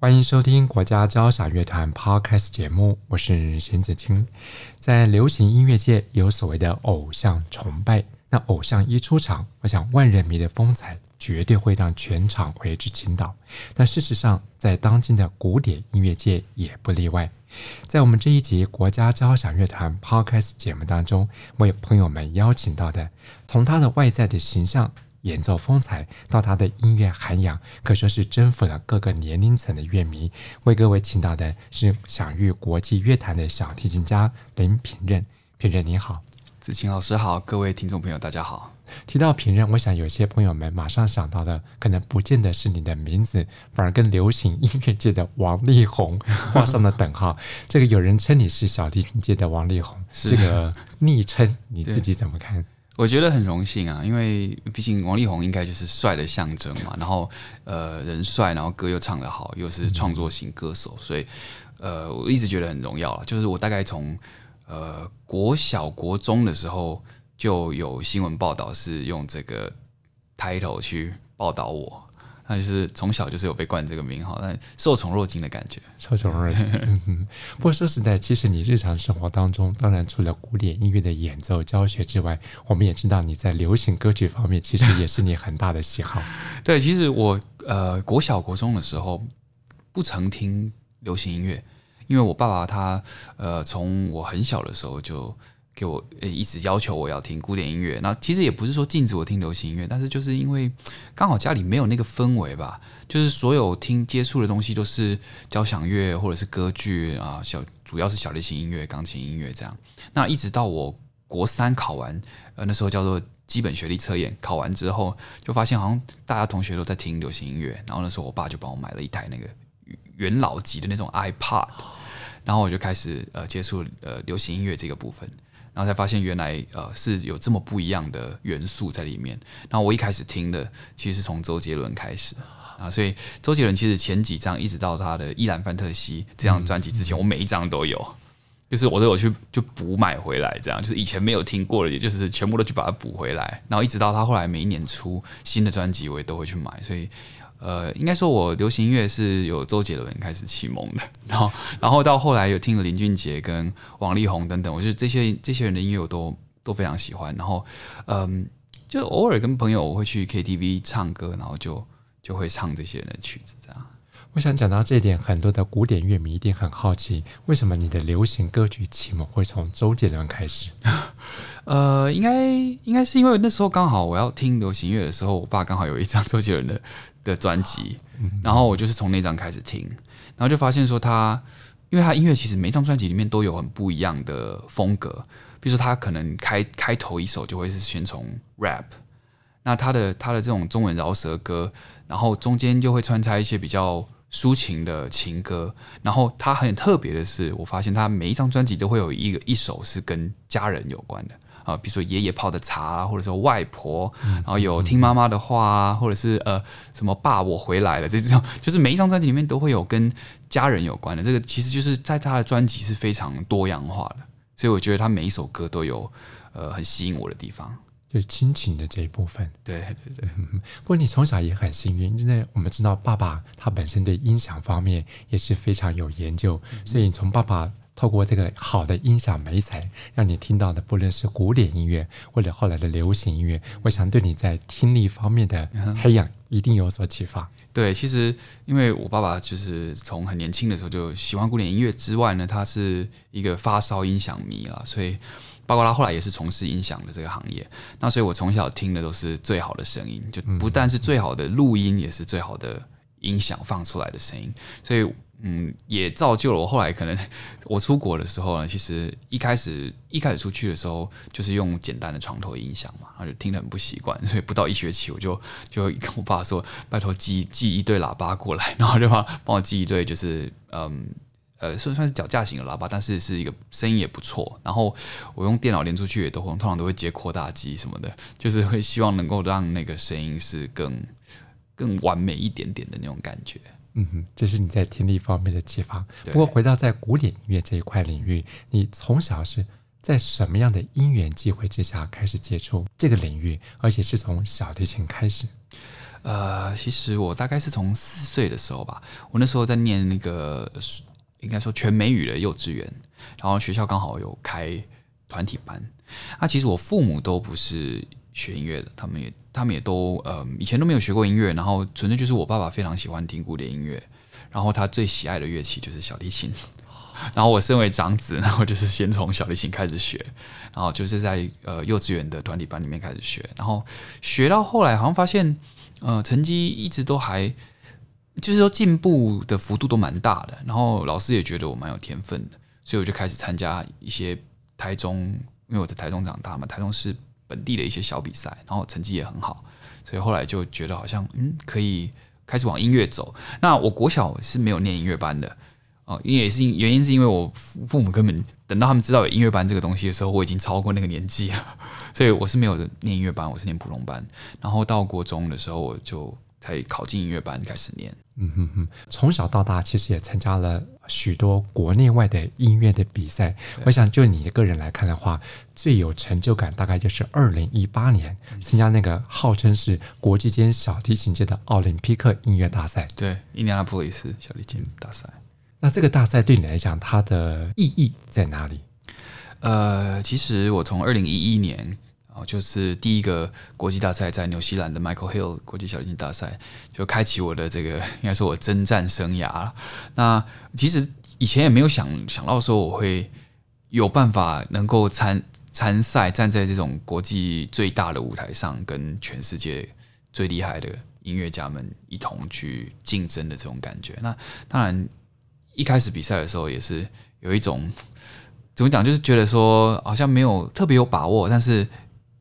欢迎收听国家交响乐团 Podcast 节目，我是邢子清。在流行音乐界有所谓的偶像崇拜，那偶像一出场，我想万人迷的风采绝对会让全场为之倾倒。但事实上，在当今的古典音乐界也不例外。在我们这一集国家交响乐团 Podcast 节目当中，为朋友们邀请到的，从他的外在的形象。演奏风采到他的音乐涵养，可说是征服了各个年龄层的乐迷。为各位请到的是享誉国际乐坛的小提琴家林品任。品任你好，子晴老师好，各位听众朋友大家好。提到品任，我想有些朋友们马上想到的，可能不见得是你的名字，反而跟流行音乐界的王力宏 画上了等号。这个有人称你是小提琴界的王力宏，这个昵称你自己怎么看？我觉得很荣幸啊，因为毕竟王力宏应该就是帅的象征嘛。然后，呃，人帅，然后歌又唱得好，又是创作型歌手，所以，呃，我一直觉得很荣耀了。就是我大概从呃国小国中的时候就有新闻报道是用这个 title 去报道我。那就是从小就是有被冠这个名号，但受宠若惊的感觉，受宠若惊。不过说实在，其实你日常生活当中，当然除了古典音乐的演奏教学之外，我们也知道你在流行歌曲方面，其实也是你很大的喜好。对，其实我呃国小国中的时候不曾听流行音乐，因为我爸爸他呃从我很小的时候就。给我一直要求我要听古典音乐，那其实也不是说禁止我听流行音乐，但是就是因为刚好家里没有那个氛围吧，就是所有听接触的东西都是交响乐或者是歌剧啊，小主要是小提琴音乐、钢琴音乐这样。那一直到我国三考完，呃，那时候叫做基本学历测验，考完之后就发现好像大家同学都在听流行音乐，然后那时候我爸就帮我买了一台那个元老级的那种 iPod，然后我就开始呃接触呃流行音乐这个部分。然后才发现原来呃是有这么不一样的元素在里面。然后我一开始听的其实是从周杰伦开始啊，所以周杰伦其实前几张一直到他的《伊兰范特西》这张专辑之前，我每一张都有，就是我都有去就补买回来，这样就是以前没有听过的，也就是全部都去把它补回来。然后一直到他后来每一年出新的专辑，我也都会去买，所以。呃，应该说，我流行音乐是有周杰伦开始启蒙的，然后，然后到后来有听了林俊杰跟王力宏等等，我觉得这些这些人的音乐我都都非常喜欢。然后，嗯，就偶尔跟朋友我会去 KTV 唱歌，然后就就会唱这些人的曲子。这样，我想讲到这一点，很多的古典乐迷一定很好奇，为什么你的流行歌曲启蒙会从周杰伦开始？呃，应该应该是因为那时候刚好我要听流行乐的时候，我爸刚好有一张周杰伦的。的专辑，然后我就是从那张开始听，然后就发现说他，因为他音乐其实每张专辑里面都有很不一样的风格，比如说他可能开开头一首就会是先从 rap，那他的他的这种中文饶舌歌，然后中间就会穿插一些比较抒情的情歌，然后他很特别的是，我发现他每一张专辑都会有一个一首是跟家人有关的。啊，比如说爷爷泡的茶啊，或者说外婆，然后有听妈妈的话啊，或者是呃什么爸我回来了，这种就是每一张专辑里面都会有跟家人有关的。这个其实就是在他的专辑是非常多样化的，所以我觉得他每一首歌都有呃很吸引我的地方，就是亲情的这一部分。对对对。不过你从小也很幸运，因为我们知道爸爸他本身对音响方面也是非常有研究，所以你从爸爸。透过这个好的音响美材，让你听到的不论是古典音乐或者后来的流行音乐，我想对你在听力方面的培养一定有所启发。对，其实因为我爸爸就是从很年轻的时候就喜欢古典音乐之外呢，他是一个发烧音响迷了，所以包括他后来也是从事音响的这个行业。那所以我从小听的都是最好的声音，就不但是最好的录音，也是最好的音响放出来的声音，所以。嗯，也造就了我后来可能 我出国的时候呢，其实一开始一开始出去的时候就是用简单的床头音响嘛，然后就听得很不习惯，所以不到一学期我就就跟我爸说，拜托寄寄一对喇叭过来，然后就帮帮我寄一对就是嗯呃，算算是脚架型的喇叭，但是是一个声音也不错。然后我用电脑连出去也都通常都会接扩大机什么的，就是会希望能够让那个声音是更更完美一点点的那种感觉。嗯哼，这是你在听力方面的启发。不过回到在古典音乐这一块领域，你从小是在什么样的因缘际会之下开始接触这个领域，而且是从小提琴开始？呃，其实我大概是从四岁的时候吧，我那时候在念那个。应该说全美语的幼稚园，然后学校刚好有开团体班。那、啊、其实我父母都不是学音乐的，他们也他们也都呃以前都没有学过音乐，然后纯粹就是我爸爸非常喜欢听古典音乐，然后他最喜爱的乐器就是小提琴。然后我身为长子，然后就是先从小提琴开始学，然后就是在呃幼稚园的团体班里面开始学，然后学到后来好像发现呃成绩一直都还。就是说进步的幅度都蛮大的，然后老师也觉得我蛮有天分的，所以我就开始参加一些台中，因为我在台中长大嘛，台中市本地的一些小比赛，然后成绩也很好，所以后来就觉得好像嗯可以开始往音乐走。那我国小是没有念音乐班的哦，因为也是原因是因为我父母根本等到他们知道有音乐班这个东西的时候，我已经超过那个年纪了，所以我是没有念音乐班，我是念普通班。然后到国中的时候，我就才考进音乐班开始念。嗯哼哼，从小到大其实也参加了许多国内外的音乐的比赛。我想就你的个人来看的话，最有成就感大概就是二零一八年参加那个号称是国际间小提琴界的奥林匹克音乐大赛。对，印第安纳波利斯小提琴大赛。那这个大赛对你来讲，它的意义在哪里？呃，其实我从二零一一年。哦就是第一个国际大赛，在纽西兰的 Michael Hill 国际小提琴大赛，就开启我的这个应该说我征战生涯。那其实以前也没有想想到说我会有办法能够参参赛，站在这种国际最大的舞台上，跟全世界最厉害的音乐家们一同去竞争的这种感觉。那当然一开始比赛的时候也是有一种怎么讲，就是觉得说好像没有特别有把握，但是。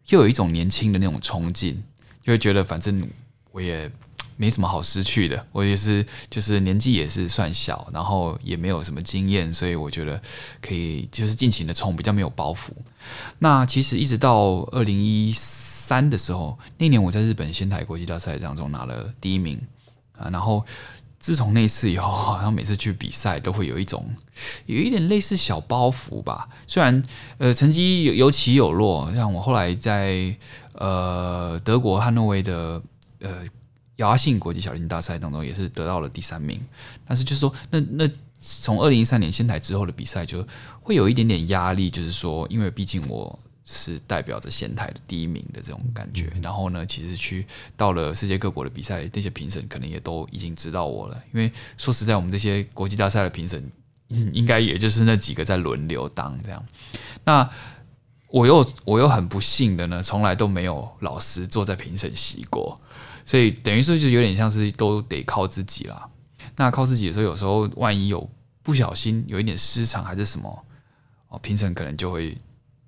又有一种年轻的那种冲劲，就会觉得反正我也没什么好失去的，我也是就是年纪也是算小，然后也没有什么经验，所以我觉得可以就是尽情的冲，比较没有包袱。那其实一直到二零一三的时候，那年我在日本仙台国际大赛当中拿了第一名啊，然后。自从那次以后，好像每次去比赛都会有一种有一点类似小包袱吧。虽然呃成绩有有起有落，像我后来在呃德国汉诺威的呃姚阿信国际小提琴大赛当中也是得到了第三名，但是就是说那那从二零一三年仙台之后的比赛就会有一点点压力，就是说因为毕竟我。是代表着仙台的第一名的这种感觉，然后呢，其实去到了世界各国的比赛，那些评审可能也都已经知道我了。因为说实在，我们这些国际大赛的评审，应该也就是那几个在轮流当这样。那我又我又很不幸的呢，从来都没有老师坐在评审席过，所以等于说就有点像是都得靠自己啦。那靠自己的时候，有时候万一有不小心有一点失常还是什么，哦，评审可能就会。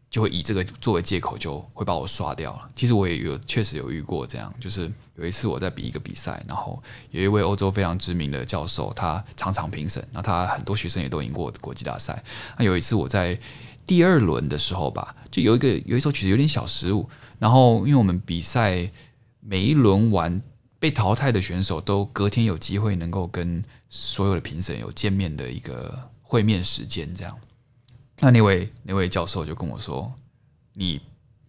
就会以这个作为借口，就会把我刷掉了。其实我也有确实有遇过这样，就是有一次我在比一个比赛，然后有一位欧洲非常知名的教授，他常常评审，那他很多学生也都赢过国际大赛。那有一次我在第二轮的时候吧，就有一个有一首曲子有点小失误，然后因为我们比赛每一轮完被淘汰的选手都隔天有机会能够跟所有的评审有见面的一个会面时间，这样。那那位那位教授就跟我说：“你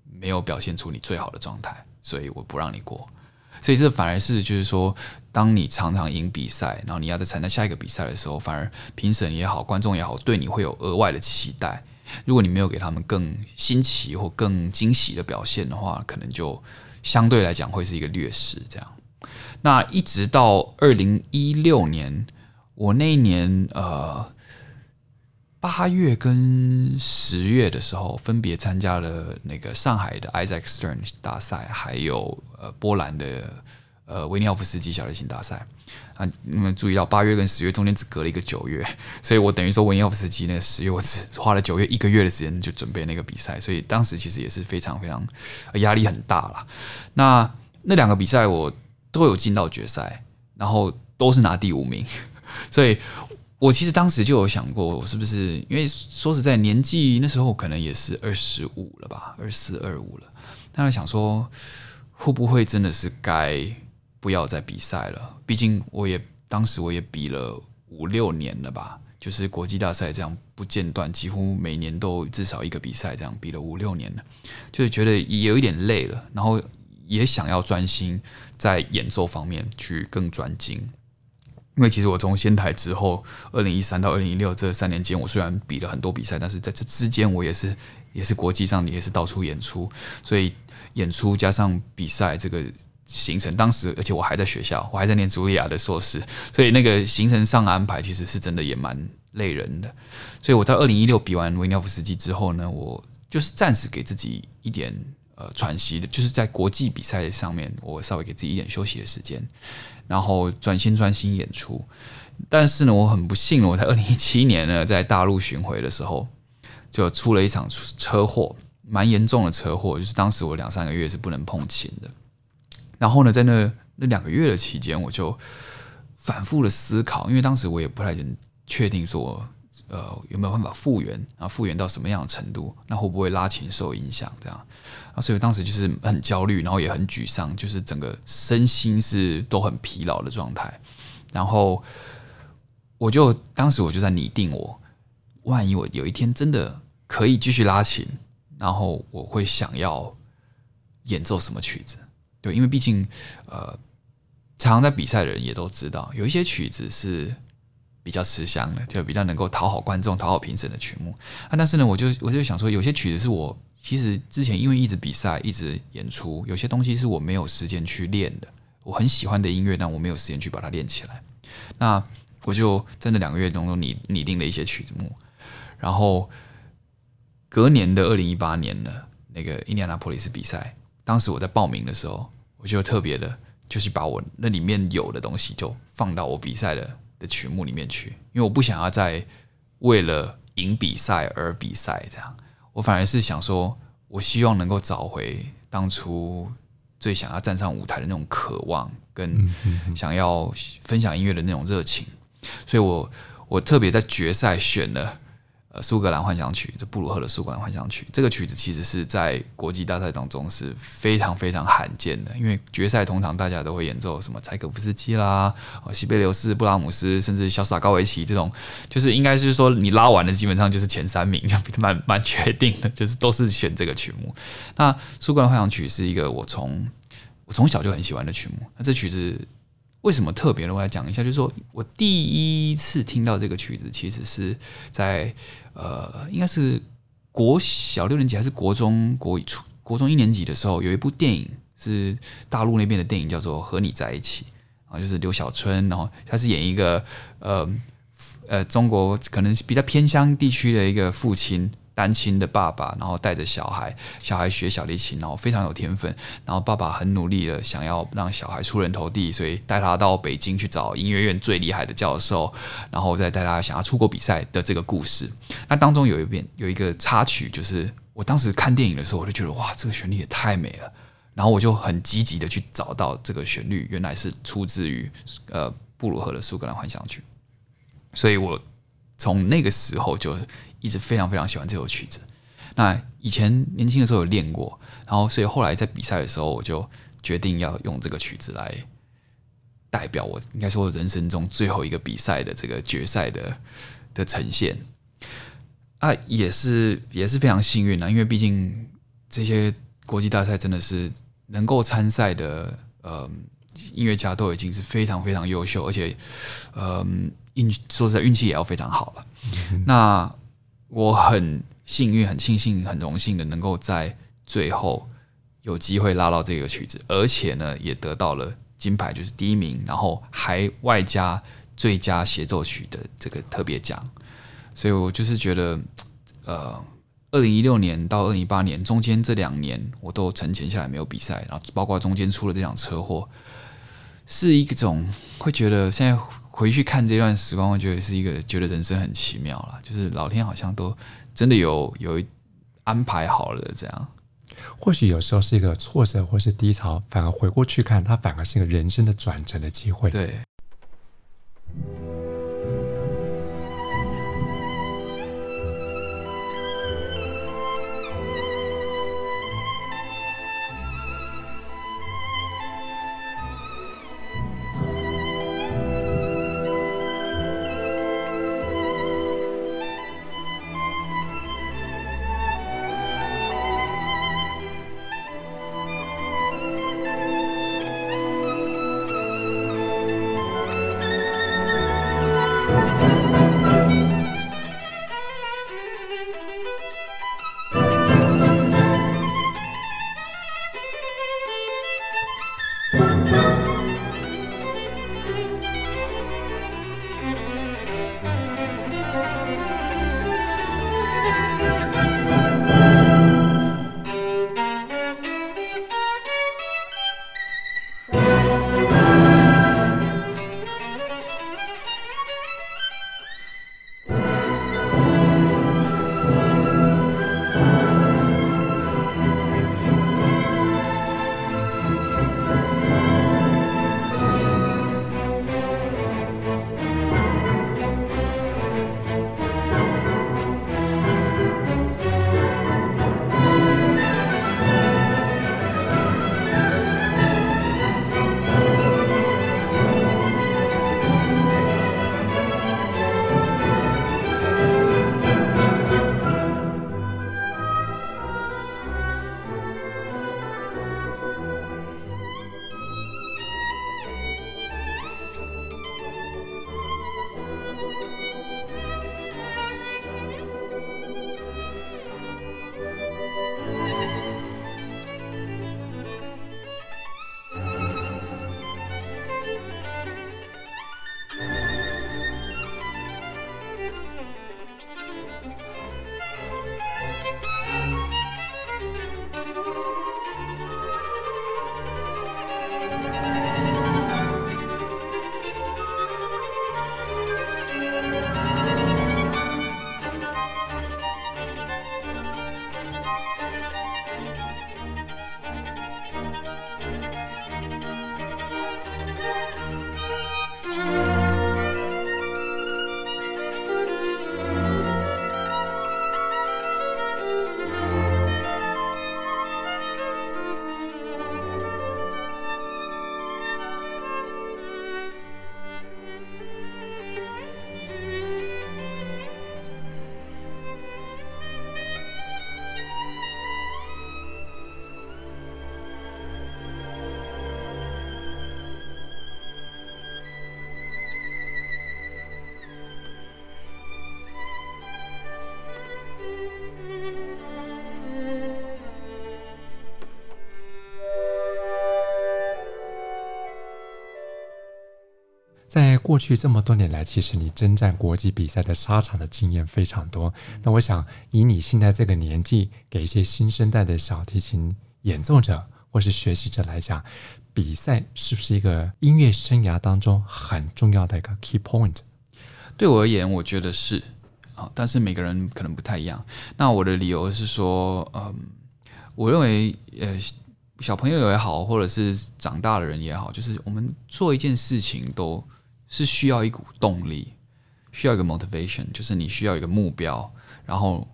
没有表现出你最好的状态，所以我不让你过。”所以这反而是就是说，当你常常赢比赛，然后你要再参加下一个比赛的时候，反而评审也好，观众也好，对你会有额外的期待。如果你没有给他们更新奇或更惊喜的表现的话，可能就相对来讲会是一个劣势。这样，那一直到二零一六年，我那一年呃。八月跟十月的时候，分别参加了那个上海的 Isaac Stern 大赛，还有呃波兰的呃维尼奥夫斯基小提琴大赛。啊，你们注意到八月跟十月中间只隔了一个九月，所以我等于说维尼奥夫斯基那十月，我只花了九月一个月的时间就准备那个比赛，所以当时其实也是非常非常压力很大了。那那两个比赛我都有进到决赛，然后都是拿第五名，所以。我其实当时就有想过，我是不是因为说实在，年纪那时候可能也是二十五了吧，二四二五了。当然想说，会不会真的是该不要再比赛了？毕竟我也当时我也比了五六年了吧，就是国际大赛这样不间断，几乎每年都至少一个比赛，这样比了五六年了，就是觉得也有一点累了，然后也想要专心在演奏方面去更专精。因为其实我从仙台之后，二零一三到二零一六这三年间，我虽然比了很多比赛，但是在这之间，我也是也是国际上也是到处演出，所以演出加上比赛这个行程，当时而且我还在学校，我还在念茱莉亚的硕士，所以那个行程上的安排其实是真的也蛮累人的。所以我在二零一六比完维尼奥夫斯基之后呢，我就是暂时给自己一点呃喘息的，就是在国际比赛上面，我稍微给自己一点休息的时间。然后专心专心演出，但是呢，我很不幸，我在二零一七年呢，在大陆巡回的时候，就出了一场车祸，蛮严重的车祸，就是当时我两三个月是不能碰琴的。然后呢，在那那两个月的期间，我就反复的思考，因为当时我也不太能确定说，呃，有没有办法复原，然后复原到什么样的程度，那会不会拉琴受影响这样。啊，所以当时就是很焦虑，然后也很沮丧，就是整个身心是都很疲劳的状态。然后我就当时我就在拟定我，万一我有一天真的可以继续拉琴，然后我会想要演奏什么曲子？对，因为毕竟呃，常常在比赛的人也都知道，有一些曲子是比较吃香的，就比较能够讨好观众、讨好评审的曲目。但是呢，我就我就想说，有些曲子是我。其实之前因为一直比赛，一直演出，有些东西是我没有时间去练的。我很喜欢的音乐，但我没有时间去把它练起来。那我就在那两个月当中拟拟定了一些曲目，然后隔年的二零一八年呢，那个印第安纳波利斯比赛，当时我在报名的时候，我就特别的，就是把我那里面有的东西就放到我比赛的的曲目里面去，因为我不想要再为了赢比赛而比赛这样。我反而是想说，我希望能够找回当初最想要站上舞台的那种渴望，跟想要分享音乐的那种热情，所以我我特别在决赛选了。呃，苏格兰幻想曲，这布鲁赫的苏格兰幻想曲，这个曲子其实是在国际大赛当中是非常非常罕见的，因为决赛通常大家都会演奏什么柴可夫斯基啦、西贝柳斯、布拉姆斯，甚至萧斯塔科维奇这种，就是应该是说你拉完了，基本上就是前三名，就蛮蛮确定的，就是都是选这个曲目。那苏格兰幻想曲是一个我从我从小就很喜欢的曲目，那这曲子。为什么特别呢？我来讲一下，就是说我第一次听到这个曲子，其实是在呃，应该是国小六年级还是国中国初国中一年级的时候，有一部电影是大陆那边的电影，叫做《和你在一起》啊，就是刘小春，然后他是演一个呃呃中国可能比较偏乡地区的一个父亲。单亲的爸爸，然后带着小孩，小孩学小提琴，然后非常有天分。然后爸爸很努力的想要让小孩出人头地，所以带他到北京去找音乐院最厉害的教授，然后再带他想要出国比赛的这个故事。那当中有一遍有一个插曲，就是我当时看电影的时候，我就觉得哇，这个旋律也太美了。然后我就很积极的去找到这个旋律，原来是出自于呃布鲁赫的苏格兰幻想曲。所以我从那个时候就。一直非常非常喜欢这首曲子。那以前年轻的时候有练过，然后所以后来在比赛的时候，我就决定要用这个曲子来代表我，应该说人生中最后一个比赛的这个决赛的的呈现。啊，也是也是非常幸运的，因为毕竟这些国际大赛真的是能够参赛的呃音乐家都已经是非常非常优秀，而且呃运说实在运气也要非常好了。嗯、那我很幸运，很庆幸，很荣幸的能够在最后有机会拉到这个曲子，而且呢，也得到了金牌，就是第一名，然后还外加最佳协奏曲的这个特别奖。所以我就是觉得，呃，二零一六年到二零一八年中间这两年，我都沉潜下来没有比赛，然后包括中间出了这场车祸，是一种会觉得现在。回去看这段时光，我觉得是一个觉得人生很奇妙了，就是老天好像都真的有有安排好了这样。或许有时候是一个挫折或是低潮，反而回过去看，它反而是一个人生的转折的机会。对。在过去这么多年来，其实你征战国际比赛的沙场的经验非常多。那我想以你现在这个年纪，给一些新生代的小提琴演奏者或是学习者来讲，比赛是不是一个音乐生涯当中很重要的一个 key point？对我而言，我觉得是啊，但是每个人可能不太一样。那我的理由是说，嗯，我认为呃，小朋友也好，或者是长大的人也好，就是我们做一件事情都。是需要一股动力，需要一个 motivation，就是你需要一个目标，然后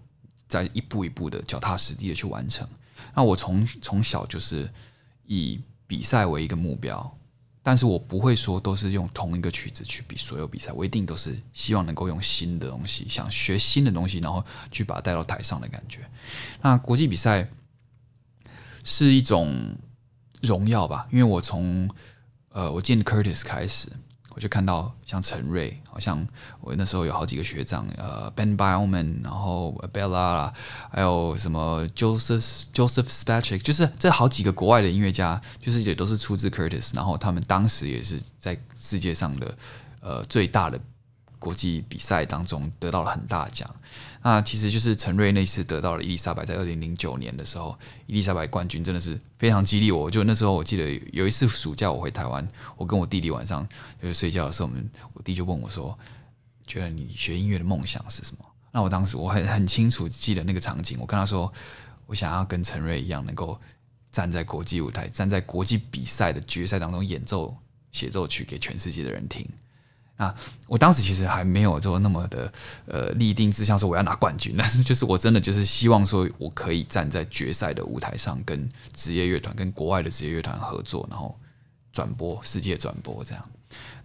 再一步一步的脚踏实地的去完成。那我从从小就是以比赛为一个目标，但是我不会说都是用同一个曲子去比所有比赛，我一定都是希望能够用新的东西，想学新的东西，然后去把它带到台上的感觉。那国际比赛是一种荣耀吧，因为我从呃我进 Curtis 开始。我就看到像陈瑞，好像我那时候有好几个学长，呃，Ben Bauman，然后 Bella，还有什么 Joseph Joseph Spacek，就是这好几个国外的音乐家，就是也都是出自 Curtis，然后他们当时也是在世界上的呃最大的国际比赛当中得到了很大奖。那其实就是陈瑞那次得到了伊丽莎白，在二零零九年的时候，伊丽莎白冠军真的是非常激励我。就那时候我记得有一次暑假我回台湾，我跟我弟弟晚上就是睡觉的时候，我们我弟就问我说：“觉得你学音乐的梦想是什么？”那我当时我很很清楚记得那个场景，我跟他说：“我想要跟陈瑞一样，能够站在国际舞台，站在国际比赛的决赛当中演奏协奏曲给全世界的人听。”啊，我当时其实还没有说那么的呃立定志向说我要拿冠军，但是就是我真的就是希望说我可以站在决赛的舞台上，跟职业乐团、跟国外的职业乐团合作，然后转播世界转播这样。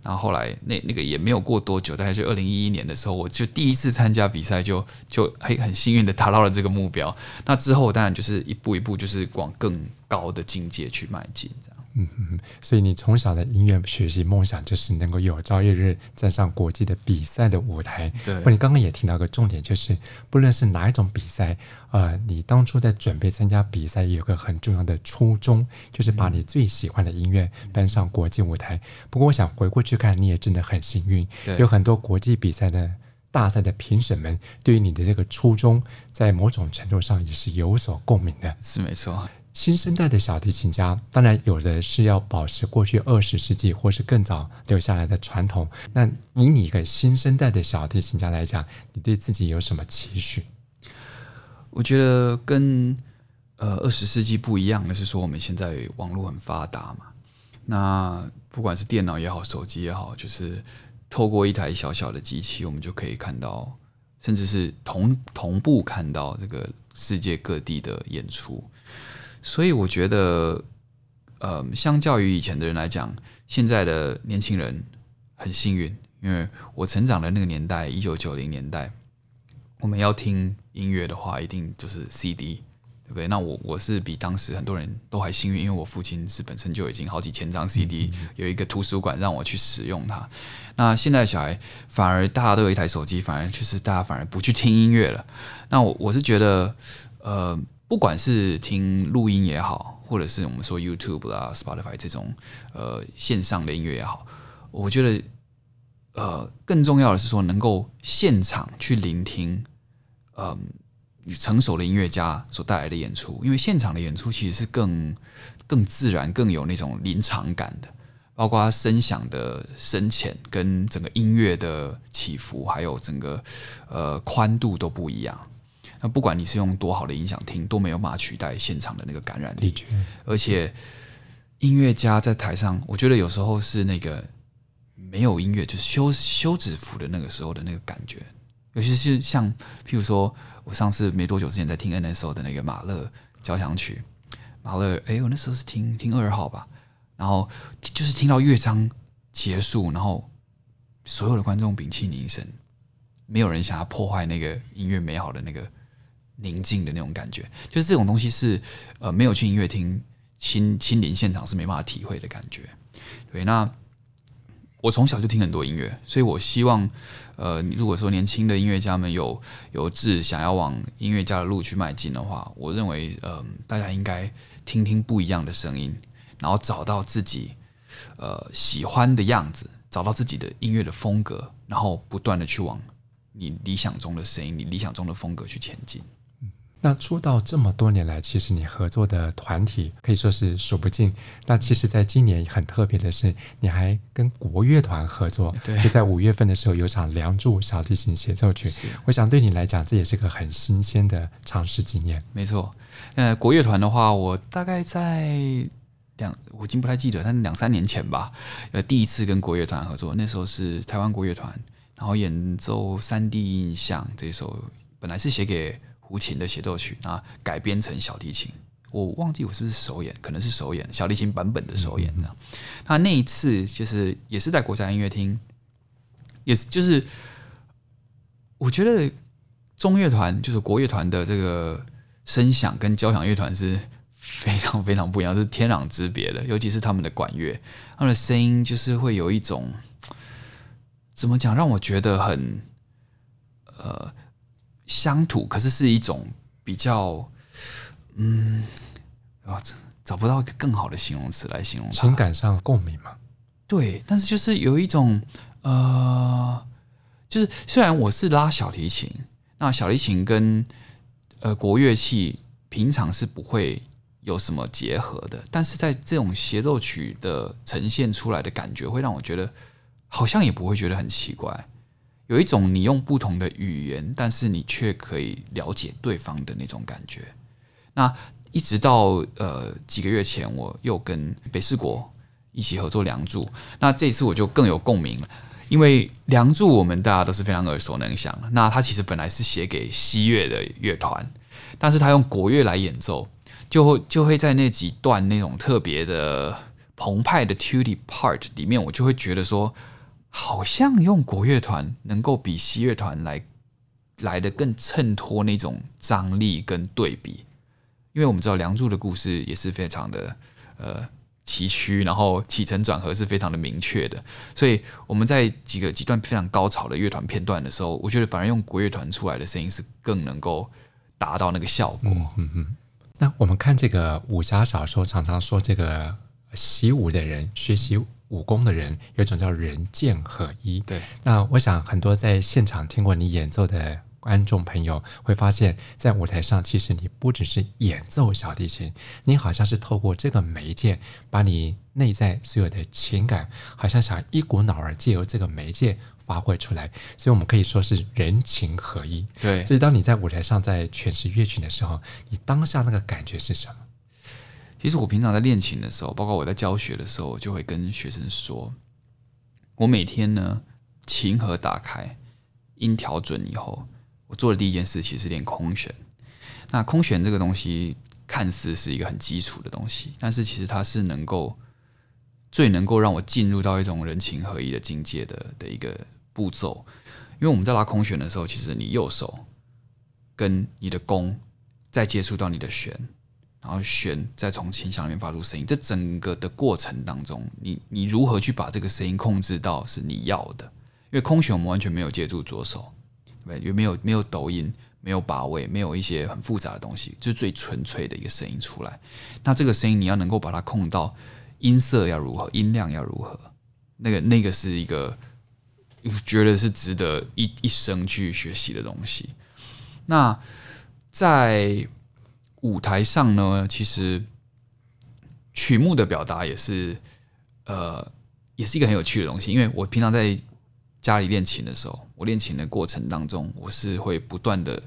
然后后来那那个也没有过多久，大概就二零一一年的时候，我就第一次参加比赛，就就很很幸运的达到了这个目标。那之后当然就是一步一步就是往更高的境界去迈进。嗯嗯，所以你从小的音乐学习梦想就是能够有朝一日站上国际的比赛的舞台。对，不，你刚刚也提到一个重点，就是不论是哪一种比赛，呃，你当初在准备参加比赛，也有个很重要的初衷，就是把你最喜欢的音乐搬上国际舞台。不过，我想回过去看，你也真的很幸运，有很多国际比赛的大赛的评审们对于你的这个初衷，在某种程度上也是有所共鸣的。是没错。新生代的小提琴家，当然有的是要保持过去二十世纪或是更早留下来的传统。那以你一个新生代的小提琴家来讲，你对自己有什么期许？我觉得跟呃二十世纪不一样的是说，我们现在网络很发达嘛。那不管是电脑也好，手机也好，就是透过一台小小的机器，我们就可以看到，甚至是同同步看到这个世界各地的演出。所以我觉得，呃，相较于以前的人来讲，现在的年轻人很幸运，因为我成长的那个年代，一九九零年代，我们要听音乐的话，一定就是 CD，对不对？那我我是比当时很多人都还幸运，因为我父亲是本身就已经好几千张 CD，有一个图书馆让我去使用它。那现在小孩反而大家都有一台手机，反而就是大家反而不去听音乐了。那我我是觉得，呃。不管是听录音也好，或者是我们说 YouTube 啦、Spotify 这种呃线上的音乐也好，我觉得呃更重要的是说能够现场去聆听，嗯、呃，成熟的音乐家所带来的演出，因为现场的演出其实是更更自然、更有那种临场感的，包括声响的深浅跟整个音乐的起伏，还有整个呃宽度都不一样。那不管你是用多好的音响听，都没有办法取代现场的那个感染力。而且音乐家在台上，我觉得有时候是那个没有音乐，就是休休止符的那个时候的那个感觉。尤其是像譬如说，我上次没多久之前在听 NSO 的那个马勒交响曲，马勒，哎，我那时候是听听二号吧，然后就是听到乐章结束，然后所有的观众屏气凝神，没有人想要破坏那个音乐美好的那个宁静的那种感觉，就是这种东西是呃没有去音乐厅亲亲临现场是没办法体会的感觉。对，那我从小就听很多音乐，所以我希望。呃，如果说年轻的音乐家们有有志想要往音乐家的路去迈进的话，我认为，呃，大家应该听听不一样的声音，然后找到自己呃喜欢的样子，找到自己的音乐的风格，然后不断的去往你理想中的声音、你理想中的风格去前进。那出道这么多年来，其实你合作的团体可以说是数不尽。那其实，在今年很特别的是，你还跟国乐团合作，对，就在五月份的时候有场《梁祝》小提琴协奏曲。我想对你来讲，这也是个很新鲜的尝试经验。没错，呃，国乐团的话，我大概在两，我已经不太记得，但两三年前吧，呃，第一次跟国乐团合作，那时候是台湾国乐团，然后演奏《三 D 印象》这首，本来是写给。胡琴的协奏曲啊，改编成小提琴，我忘记我是不是首演，可能是首演小提琴版本的首演呢。那那一次就是也是在国家音乐厅，也是就是我觉得中乐团就是国乐团的这个声响跟交响乐团是非常非常不一样，是天壤之别的。尤其是他们的管乐，他们的声音就是会有一种怎么讲，让我觉得很呃。乡土，可是是一种比较，嗯，啊，找不到一个更好的形容词来形容情感上共鸣嘛？对，但是就是有一种，呃，就是虽然我是拉小提琴，那小提琴跟呃国乐器平常是不会有什么结合的，但是在这种协奏曲的呈现出来的感觉，会让我觉得好像也不会觉得很奇怪。有一种你用不同的语言，但是你却可以了解对方的那种感觉。那一直到呃几个月前，我又跟北四国一起合作《梁祝》，那这次我就更有共鸣了，因为《梁祝》我们大家都是非常耳熟能详。那他其实本来是写给西乐的乐团，但是他用国乐来演奏，就会就会在那几段那种特别的澎湃的 tutti part 里面，我就会觉得说。好像用国乐团能够比西乐团来来的更衬托那种张力跟对比，因为我们知道《梁祝》的故事也是非常的呃崎岖，然后起承转合是非常的明确的，所以我们在几个几段非常高潮的乐团片段的时候，我觉得反而用国乐团出来的声音是更能够达到那个效果。嗯嗯嗯。那我们看这个武侠小说，常常说这个习武的人学习。武功的人有一种叫人剑合一。对，那我想很多在现场听过你演奏的观众朋友会发现，在舞台上其实你不只是演奏小提琴，你好像是透过这个媒介，把你内在所有的情感，好像想一股脑儿借由这个媒介发挥出来。所以我们可以说是人情合一。对，所以当你在舞台上在诠释乐曲的时候，你当下那个感觉是什么？其实我平常在练琴的时候，包括我在教学的时候，我就会跟学生说，我每天呢，琴盒打开，音调准以后，我做的第一件事其实是练空弦。那空弦这个东西看似是一个很基础的东西，但是其实它是能够最能够让我进入到一种人情合一的境界的的一个步骤。因为我们在拉空弦的时候，其实你右手跟你的弓再接触到你的弦。然后弦再从琴箱里面发出声音，这整个的过程当中，你你如何去把这个声音控制到是你要的？因为空弦我们完全没有借助左手，对，也没有没有抖音，没有把位，没有一些很复杂的东西，就是最纯粹的一个声音出来。那这个声音你要能够把它控到音色要如何，音量要如何，那个那个是一个觉得是值得一一生去学习的东西。那在舞台上呢，其实曲目的表达也是呃，也是一个很有趣的东西。因为我平常在家里练琴的时候，我练琴的过程当中，我是会不断的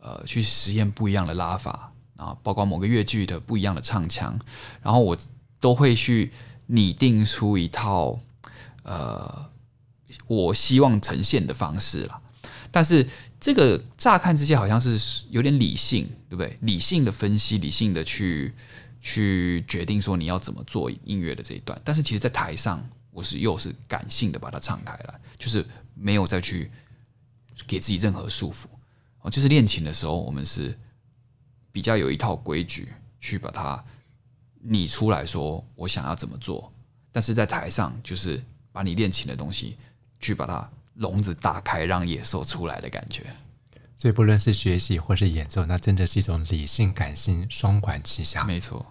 呃去实验不一样的拉法啊，包括某个乐句的不一样的唱腔，然后我都会去拟定出一套呃我希望呈现的方式啦。但是这个乍看之下好像是有点理性，对不对？理性的分析，理性的去去决定说你要怎么做音乐的这一段。但是其实，在台上，我是又是感性的把它唱开来，就是没有再去给自己任何束缚。哦，就是练琴的时候，我们是比较有一套规矩去把它拟出来说我想要怎么做。但是在台上，就是把你练琴的东西去把它。笼子打开，让野兽出来的感觉。所以，不论是学习或是演奏，那真的是一种理性、感性双管齐下。没错。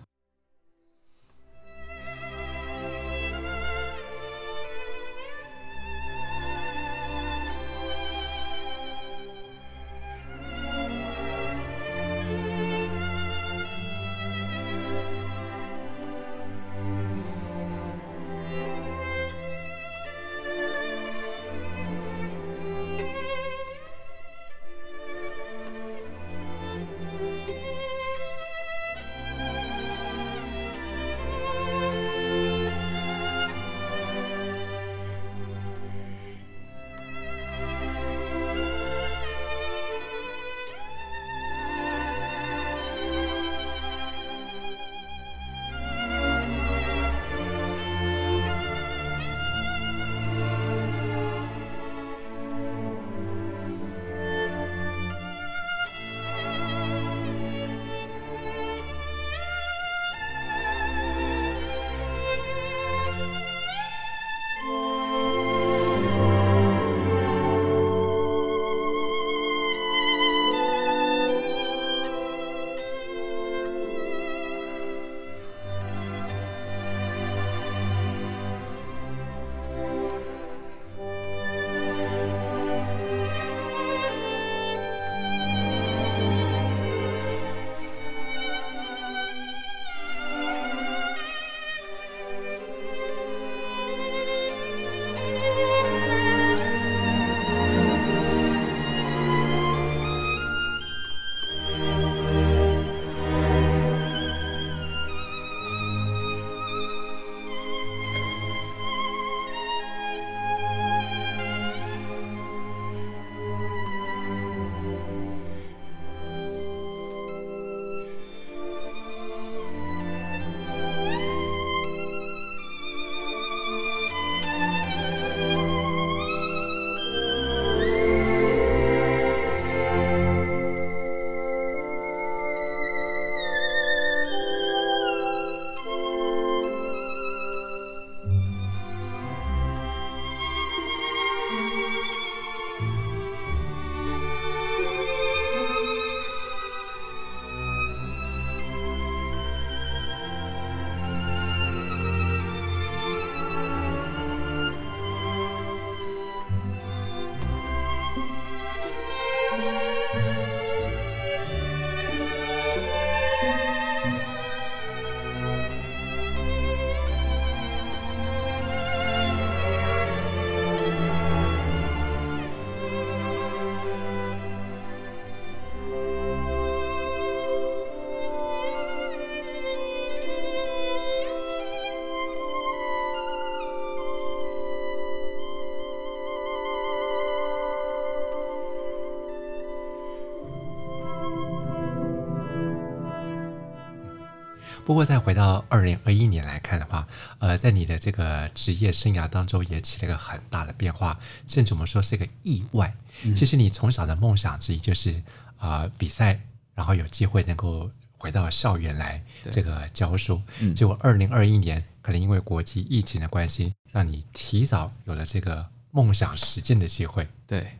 不过，再回到二零二一年来看的话，呃，在你的这个职业生涯当中，也起了一个很大的变化，甚至我们说是一个意外。嗯、其实你从小的梦想之一就是啊、呃，比赛，然后有机会能够回到校园来这个教书。嗯、结果二零二一年，可能因为国际疫情的关系，让你提早有了这个梦想实践的机会。对，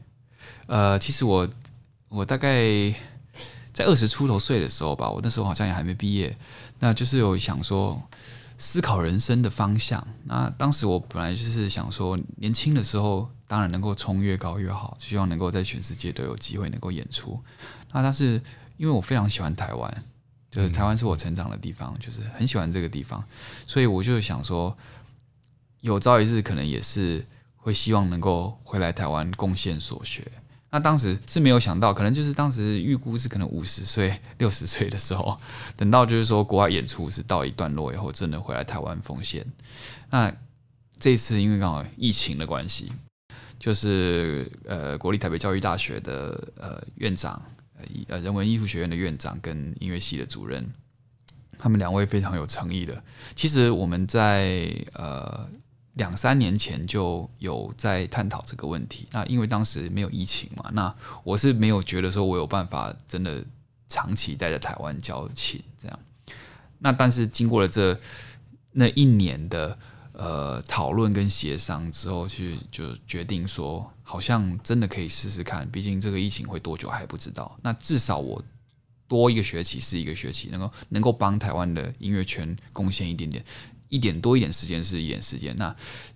呃，其实我我大概。在二十出头岁的时候吧，我那时候好像也还没毕业，那就是有想说思考人生的方向。那当时我本来就是想说，年轻的时候当然能够冲越高越好，希望能够在全世界都有机会能够演出。那但是因为我非常喜欢台湾，就是台湾是我成长的地方，就是很喜欢这个地方，所以我就想说，有朝一日可能也是会希望能够回来台湾贡献所学。那当时是没有想到，可能就是当时预估是可能五十岁、六十岁的时候，等到就是说国外演出是到一段落以后，真的回来台湾奉献。那这次因为刚好疫情的关系，就是呃国立台北教育大学的呃院长，呃人文艺术学院的院长跟音乐系的主任，他们两位非常有诚意的。其实我们在呃。两三年前就有在探讨这个问题，那因为当时没有疫情嘛，那我是没有觉得说我有办法真的长期待在台湾教琴这样。那但是经过了这那一年的呃讨论跟协商之后，去就决定说，好像真的可以试试看，毕竟这个疫情会多久还不知道。那至少我多一个学期是一个学期，能够能够帮台湾的音乐圈贡献一点点。一点多一点时间是一点时间，那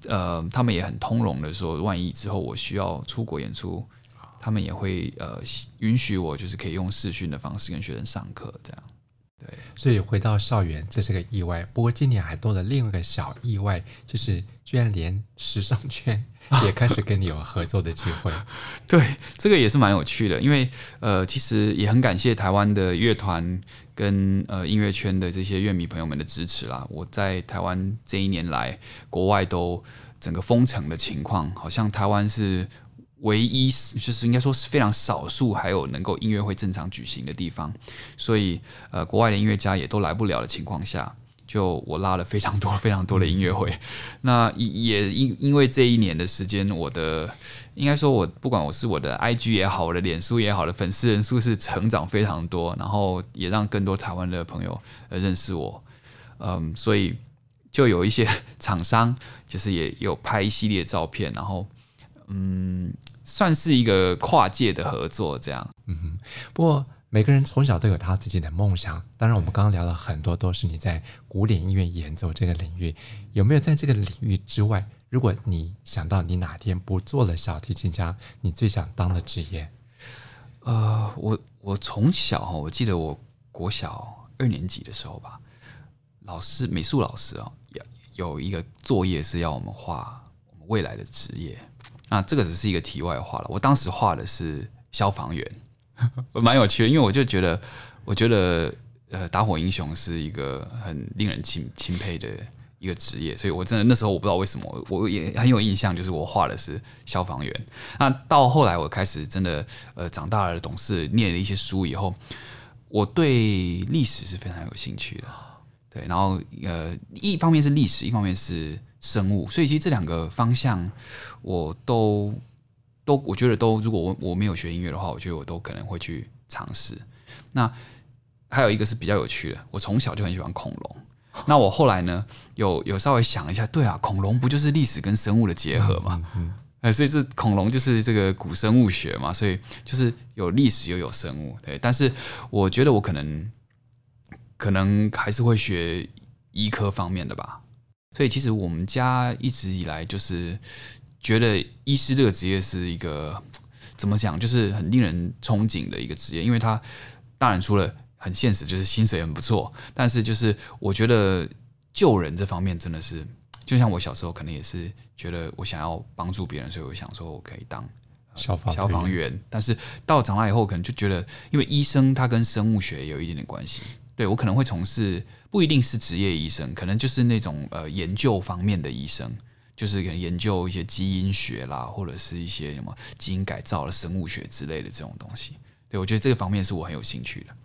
呃，他们也很通融的说，万一之后我需要出国演出，他们也会呃允许我，就是可以用视讯的方式跟学生上课，这样。对，所以回到校园，这是个意外。不过今年还多了另外一个小意外，就是居然连时尚圈也开始跟你有合作的机会。对，这个也是蛮有趣的，因为呃，其实也很感谢台湾的乐团跟呃音乐圈的这些乐迷朋友们的支持啦。我在台湾这一年来，国外都整个封城的情况，好像台湾是。唯一就是应该说是非常少数还有能够音乐会正常举行的地方，所以呃，国外的音乐家也都来不了的情况下，就我拉了非常多非常多的音乐会。那也因因为这一年的时间，我的应该说我不管我是我的 IG 也好，我的脸书也好的粉丝人数是成长非常多，然后也让更多台湾的朋友呃认识我。嗯，所以就有一些厂商 其实也有拍一系列照片，然后嗯。算是一个跨界的合作，这样。嗯哼。不过每个人从小都有他自己的梦想。当然，我们刚刚聊了很多，都是你在古典音乐演奏这个领域。有没有在这个领域之外，如果你想到你哪天不做了小提琴家，你最想当的职业？呃，我我从小我记得我国小二年级的时候吧，老师美术老师啊，有有一个作业是要我们画我们未来的职业。啊，这个只是一个题外话了。我当时画的是消防员，我 蛮有趣的，因为我就觉得，我觉得，呃，打火英雄是一个很令人钦钦佩的一个职业，所以我真的那时候我不知道为什么，我也很有印象，就是我画的是消防员。那到后来我开始真的，呃，长大了，懂事，念了一些书以后，我对历史是非常有兴趣的。对，然后呃，一方面是历史，一方面是。生物，所以其实这两个方向我都都，我觉得都，如果我我没有学音乐的话，我觉得我都可能会去尝试。那还有一个是比较有趣的，我从小就很喜欢恐龙。那我后来呢，有有稍微想一下，对啊，恐龙不就是历史跟生物的结合嘛？嗯，哎，所以这恐龙就是这个古生物学嘛，所以就是有历史又有生物。对，但是我觉得我可能可能还是会学医科方面的吧。所以其实我们家一直以来就是觉得医师这个职业是一个怎么讲，就是很令人憧憬的一个职业，因为他当然除了很现实，就是薪水很不错，但是就是我觉得救人这方面真的是，就像我小时候可能也是觉得我想要帮助别人，所以我想说我可以当消防消防员，但是到长大以后可能就觉得，因为医生他跟生物学有一点点关系，对我可能会从事。不一定是职业医生，可能就是那种呃研究方面的医生，就是可能研究一些基因学啦，或者是一些什么基因改造的生物学之类的这种东西。对，我觉得这个方面是我很有兴趣的。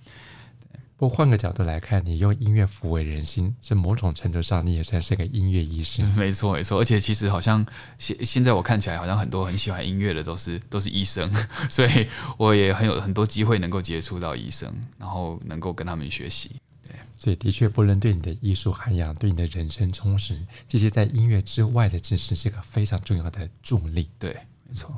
不过换个角度来看，你用音乐抚慰人心，在某种程度上你也算是个音乐医生。没错，没错。而且其实好像现现在我看起来，好像很多很喜欢音乐的都是都是医生，所以我也很有很多机会能够接触到医生，然后能够跟他们学习。所以的确，不论对你的艺术涵养，对你的人生充实，这些在音乐之外的知识是个非常重要的助力。对，没错。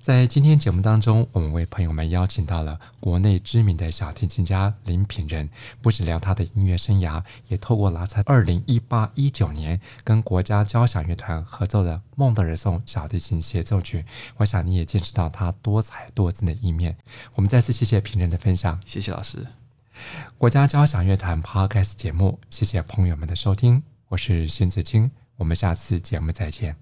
在今天节目当中，我们为朋友们邀请到了国内知名的小提琴家林品仁，不止聊他的音乐生涯，也透过了在二零一八一九年跟国家交响乐团合作的《孟德尔颂小提琴协奏曲》，我想你也见识到他多才多姿的一面。我们再次谢谢品仁的分享，谢谢老师。国家交响乐团 Podcast 节目，谢谢朋友们的收听，我是辛子清，我们下次节目再见。